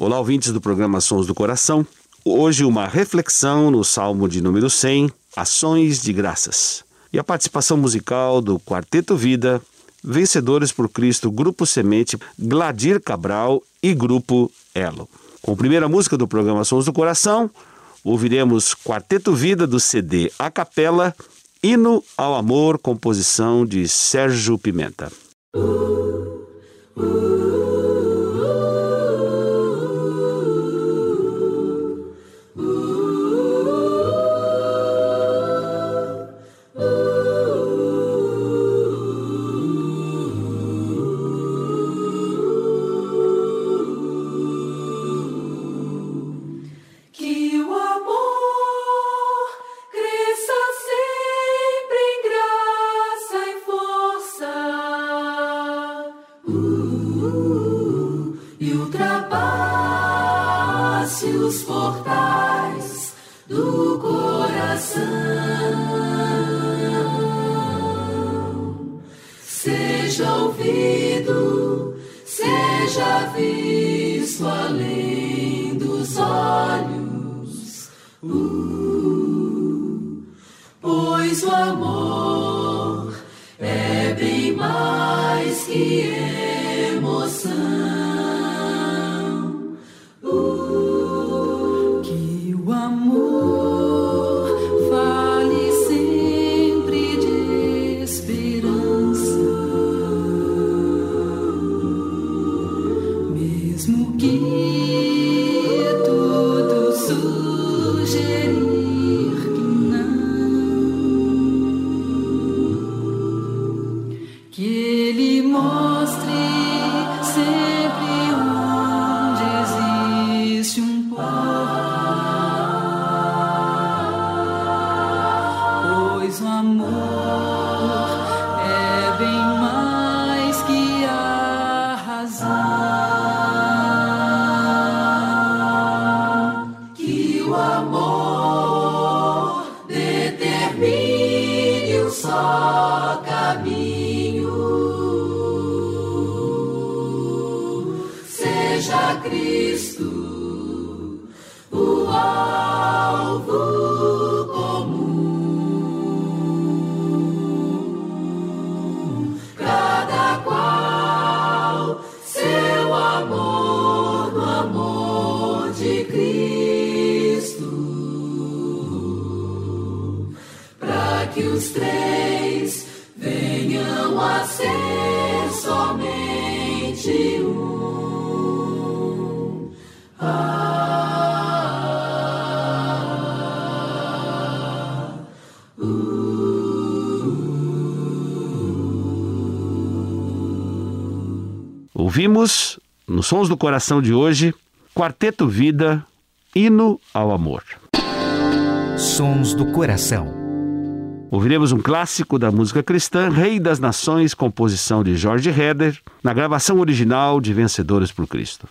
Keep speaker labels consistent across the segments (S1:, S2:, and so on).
S1: Olá, ouvintes do programa Sons do Coração. Hoje, uma reflexão no Salmo de número 100, Ações de Graças. E a participação musical do Quarteto Vida, Vencedores por Cristo, Grupo Semente, Gladir Cabral e Grupo Elo. Com a primeira música do programa Sons do Coração, ouviremos Quarteto Vida do CD A Capela, Hino ao Amor, composição de Sérgio Pimenta. Uh, uh. uh, e ultrapasse os portais do coração. Seja ouvido, seja visto além dos olhos, uh, pois o amor. Christi Ouvimos, nos Sons do Coração de hoje, Quarteto Vida, Hino ao Amor.
S2: Sons do Coração.
S1: Ouviremos um clássico da música cristã, Rei das Nações, composição de George Heder, na gravação original de Vencedores por Cristo.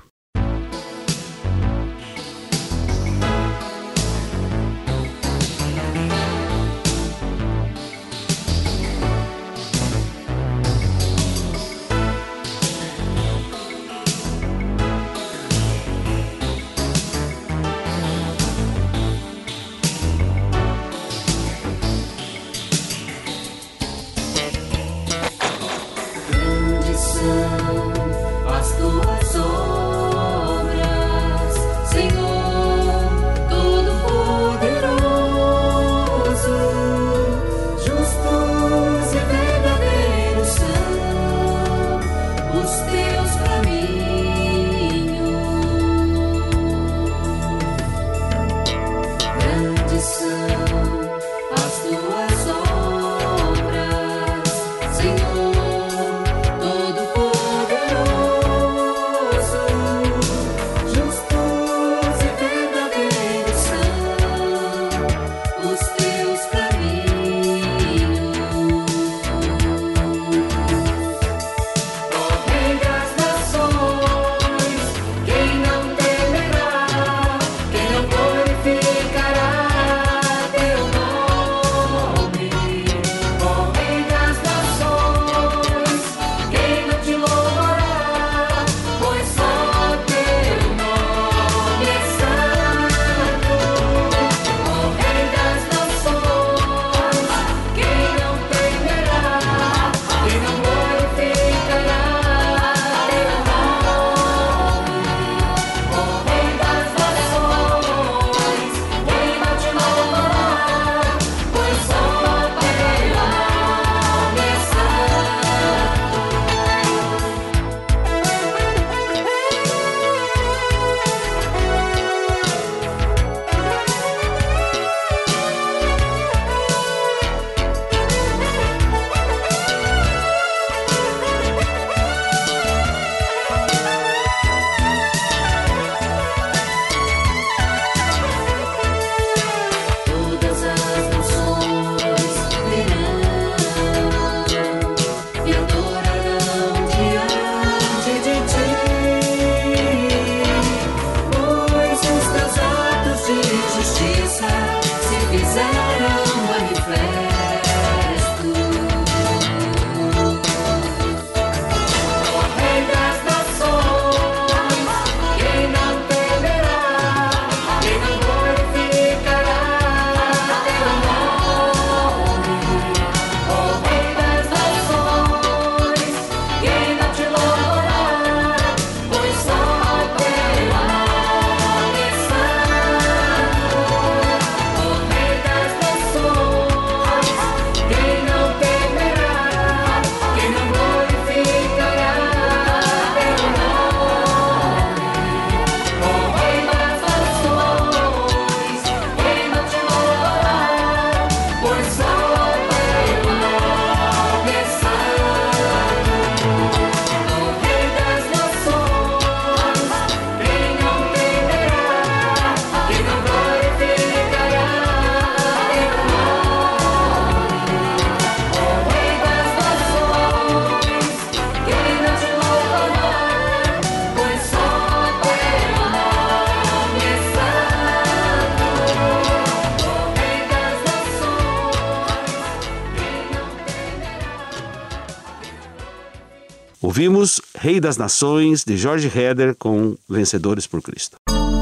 S3: Ouvimos Rei das Nações, de Jorge Heder, com Vencedores por Cristo.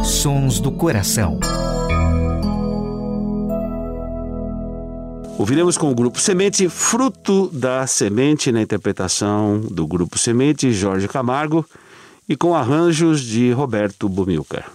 S2: Sons do Coração.
S3: Ouviremos com o grupo Semente, Fruto da Semente, na interpretação do grupo Semente, Jorge Camargo, e com arranjos de Roberto Bumilcar.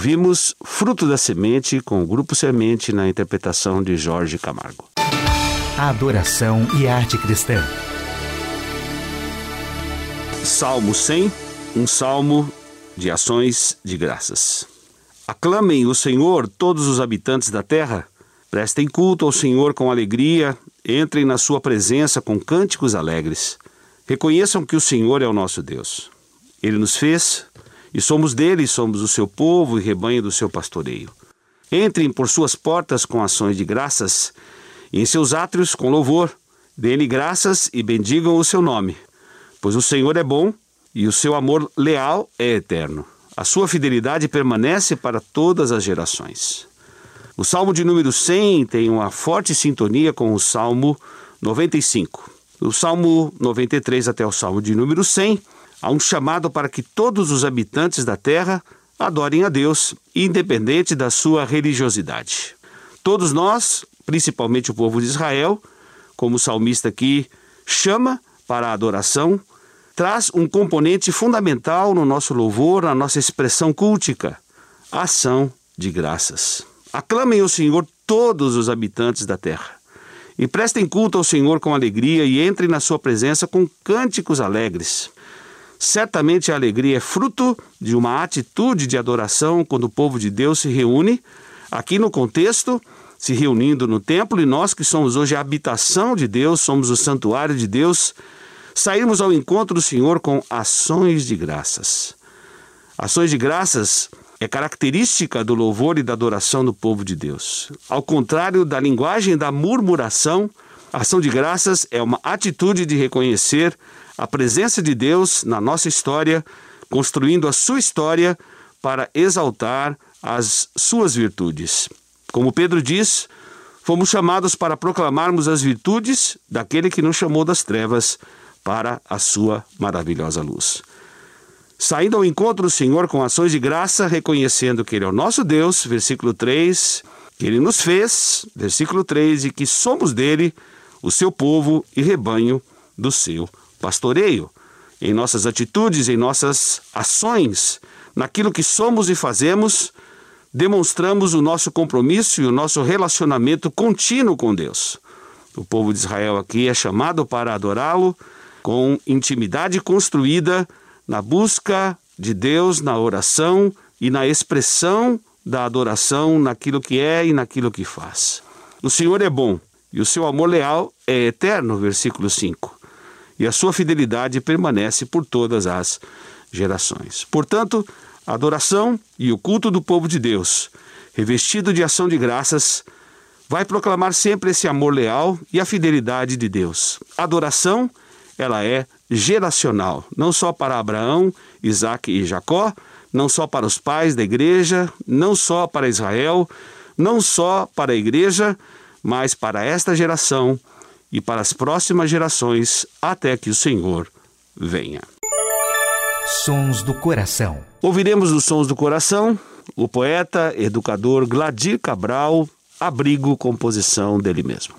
S3: Ouvimos Fruto da Semente com o Grupo Semente na interpretação de Jorge Camargo.
S2: Adoração e arte cristã.
S3: Salmo 100, um salmo de ações de graças. Aclamem o Senhor todos os habitantes da terra, prestem culto ao Senhor com alegria, entrem na sua presença com cânticos alegres. Reconheçam que o Senhor é o nosso Deus. Ele nos fez e somos dele, somos o seu povo e rebanho do seu pastoreio. Entrem por suas portas com ações de graças, e em seus átrios com louvor. Dê-lhe graças e bendigam o seu nome, pois o Senhor é bom e o seu amor leal é eterno. A sua fidelidade permanece para todas as gerações. O Salmo de número 100 tem uma forte sintonia com o Salmo 95. Do Salmo 93 até o Salmo de número 100, Há um chamado para que todos os habitantes da terra adorem a Deus, independente da sua religiosidade. Todos nós, principalmente o povo de Israel, como o salmista aqui chama para a adoração, traz um componente fundamental no nosso louvor, na nossa expressão cultica, ação de graças. Aclamem o Senhor todos os habitantes da terra. E prestem culto ao Senhor com alegria e entrem na sua presença com cânticos alegres. Certamente a alegria é fruto de uma atitude de adoração quando o povo de Deus se reúne, aqui no contexto, se reunindo no templo, e nós que somos hoje a habitação de Deus, somos o santuário de Deus, saímos ao encontro do Senhor com ações de graças. Ações de graças é característica do louvor e da adoração do povo de Deus. Ao contrário da linguagem da murmuração, ação de graças é uma atitude de reconhecer a presença de Deus na nossa história, construindo a sua história para exaltar as suas virtudes. Como Pedro diz, fomos chamados para proclamarmos as virtudes daquele que nos chamou das trevas para a sua maravilhosa luz saindo ao encontro do Senhor com ações de graça, reconhecendo que Ele é o nosso Deus, versículo 3, que Ele nos fez, versículo 3, e que somos dele, o seu povo e rebanho do seu pastoreio. Em nossas atitudes, em nossas ações, naquilo que somos e fazemos, demonstramos o nosso compromisso e o nosso relacionamento contínuo com Deus. O povo de Israel aqui é chamado para adorá-lo com intimidade construída na busca de Deus, na oração e na expressão da adoração naquilo que é e naquilo que faz. O Senhor é bom e o seu amor leal é eterno, versículo 5. E a sua fidelidade permanece por todas as gerações. Portanto, a adoração e o culto do povo de Deus, revestido de ação de graças, vai proclamar sempre esse amor leal e a fidelidade de Deus. A adoração, ela é geracional, não só para Abraão, Isaac e Jacó, não só para os pais da igreja, não só para Israel, não só para a igreja, mas para esta geração e para as próximas gerações, até que o Senhor venha.
S2: Sons do Coração.
S3: Ouviremos os Sons do Coração o poeta, educador Gladir Cabral, abrigo composição dele mesmo.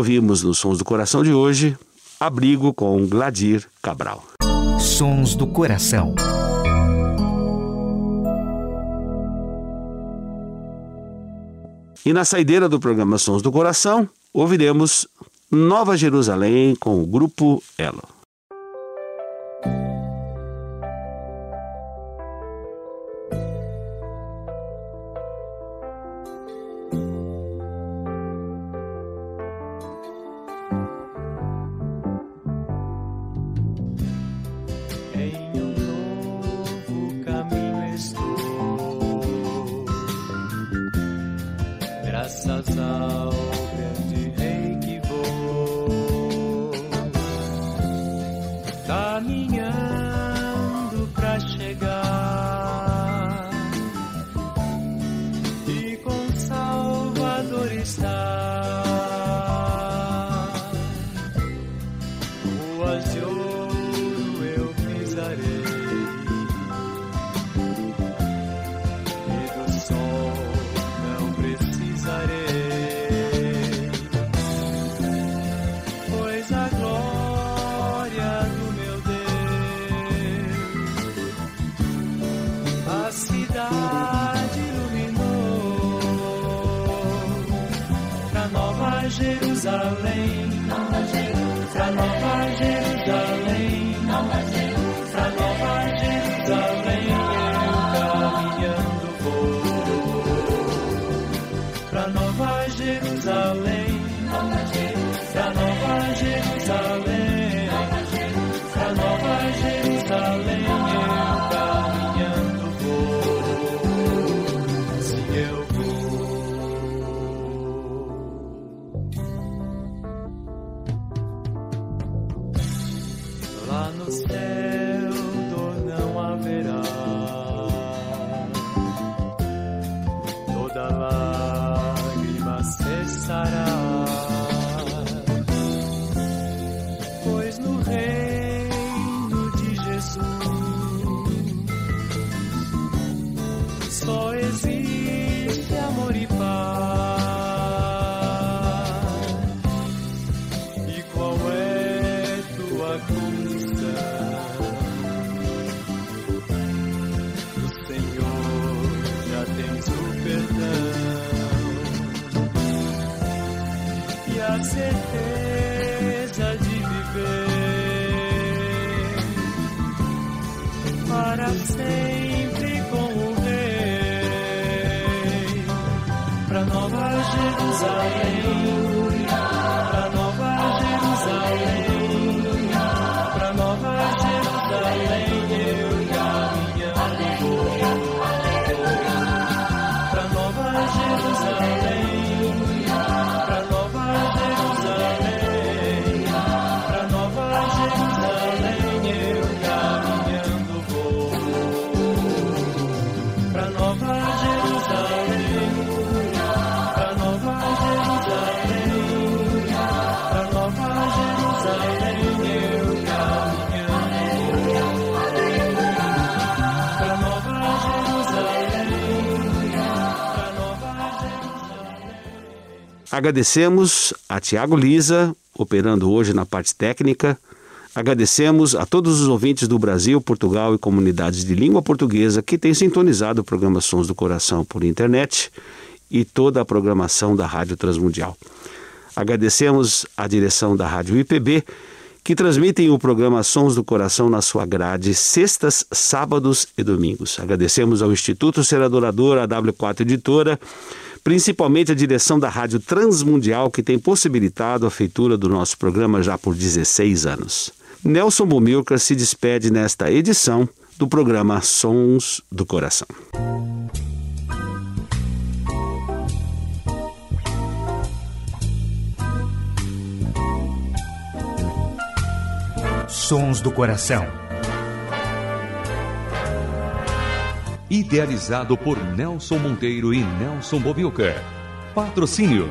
S3: Ouvimos nos Sons do Coração de hoje, Abrigo com Gladir Cabral.
S2: Sons do Coração.
S3: E na saideira do programa Sons do Coração, ouviremos Nova Jerusalém com o grupo Elo.
S4: stars. Jerusalém, Nova Jerusalém, Nova Jerusalém, Nova Jerusalém, Nova Jerusalém, eu caminhando vou, pra Nova Jerusalém, Nova Jerusalém, Nova Jerusalém. said
S5: Agradecemos a Tiago Lisa, operando hoje na parte técnica, Agradecemos a todos os ouvintes do Brasil, Portugal e comunidades de língua portuguesa que têm sintonizado o programa Sons do Coração por internet e toda a programação da Rádio Transmundial. Agradecemos a direção da Rádio IPB, que transmitem o programa Sons do Coração na sua grade sextas, sábados e domingos. Agradecemos ao Instituto Ser Adorador, a W4 Editora, principalmente a direção da Rádio Transmundial, que tem possibilitado a feitura do nosso programa já por 16 anos. Nelson Bumilcar se despede nesta edição do programa Sons do Coração.
S2: Sons do Coração.
S6: Idealizado por Nelson Monteiro e Nelson Bobilca. Patrocínio